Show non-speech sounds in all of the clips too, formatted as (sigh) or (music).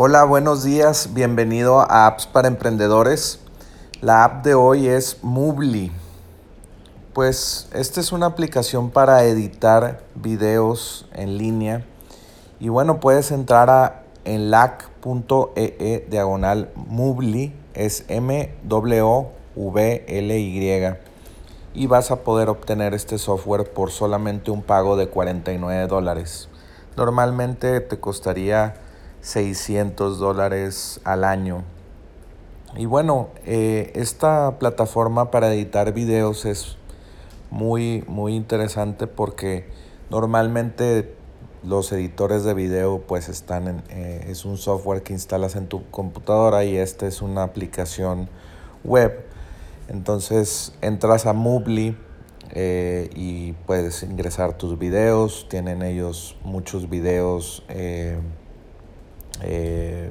Hola, buenos días, bienvenido a Apps para Emprendedores. La app de hoy es Movely. Pues esta es una aplicación para editar videos en línea. Y bueno, puedes entrar a enlac.ee e diagonal Movely, es M-W-V-L-Y. Y vas a poder obtener este software por solamente un pago de 49 dólares. Normalmente te costaría 600 dólares al año. Y bueno, eh, esta plataforma para editar videos es muy, muy interesante porque normalmente los editores de video pues están en, eh, es un software que instalas en tu computadora y esta es una aplicación web. Entonces entras a Movely eh, y puedes ingresar tus videos. Tienen ellos muchos videos, eh, eh,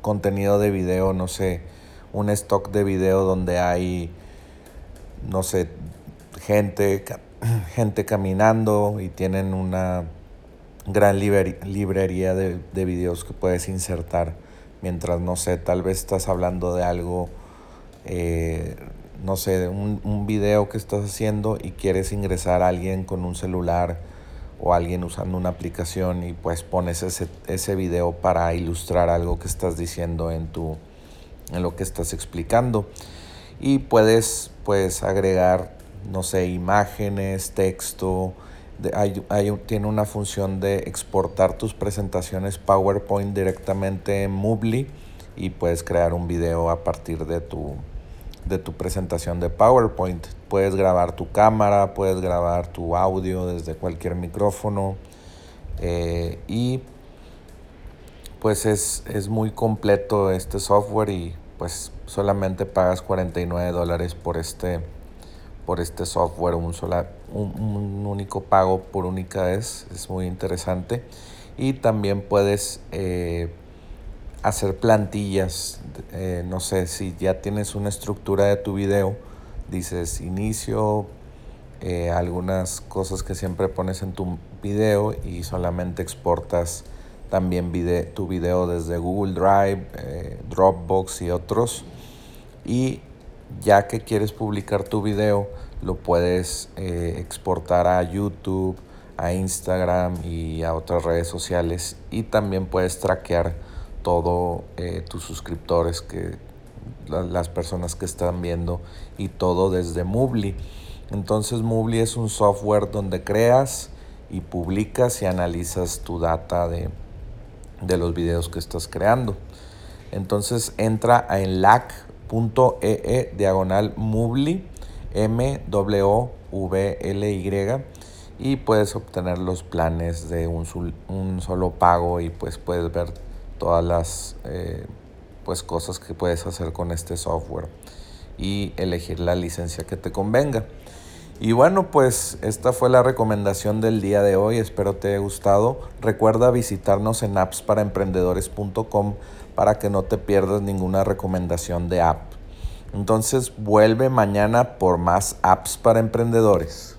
contenido de video, no sé, un stock de video donde hay, no sé, gente, (clears throat) gente caminando y tienen una gran librería de, de videos que puedes insertar mientras, no sé, tal vez estás hablando de algo no sé, un, un video que estás haciendo y quieres ingresar a alguien con un celular o alguien usando una aplicación y pues pones ese, ese video para ilustrar algo que estás diciendo en, tu, en lo que estás explicando. Y puedes pues agregar, no sé, imágenes, texto. hay, hay, tiene una función de exportar tus presentaciones PowerPoint directamente en Movely y puedes crear un video a partir de tu, de tu presentación de PowerPoint. Puedes grabar tu cámara, puedes grabar tu audio desde cualquier micrófono eh, y pues es, es, muy completo este software y pues solamente pagas 49 dólares por este, por este software, un, sola, un, un, único pago por única vez, es muy interesante y también puedes eh, hacer plantillas, eh, no sé, si ya tienes una estructura de tu video, dices inicio, eh, algunas cosas que siempre pones en tu video y solamente exportas también tu video desde Google Drive, eh, Dropbox y otros. Y ya que quieres publicar tu video, lo puedes exportar a YouTube, a Instagram y a otras redes sociales y también puedes traquear todo eh, tus suscriptores, que las personas que están viendo y todo desde Movely. Entonces Movely es un software donde creas y publicas y analizas tu data de, de los videos que estás creando. Entonces entra a enlac.ee e diagonal Movely M W V L Y y puedes obtener los planes de un, un solo pago y pues puedes ver todas las eh, pues cosas que puedes hacer con este software y elegir la licencia que te convenga. Y bueno, pues esta fue la recomendación del día de hoy. Espero te haya gustado. Recuerda visitarnos en appsparaemprendedores.com para que no te pierdas ninguna recomendación de app. Entonces vuelve mañana por más apps para emprendedores.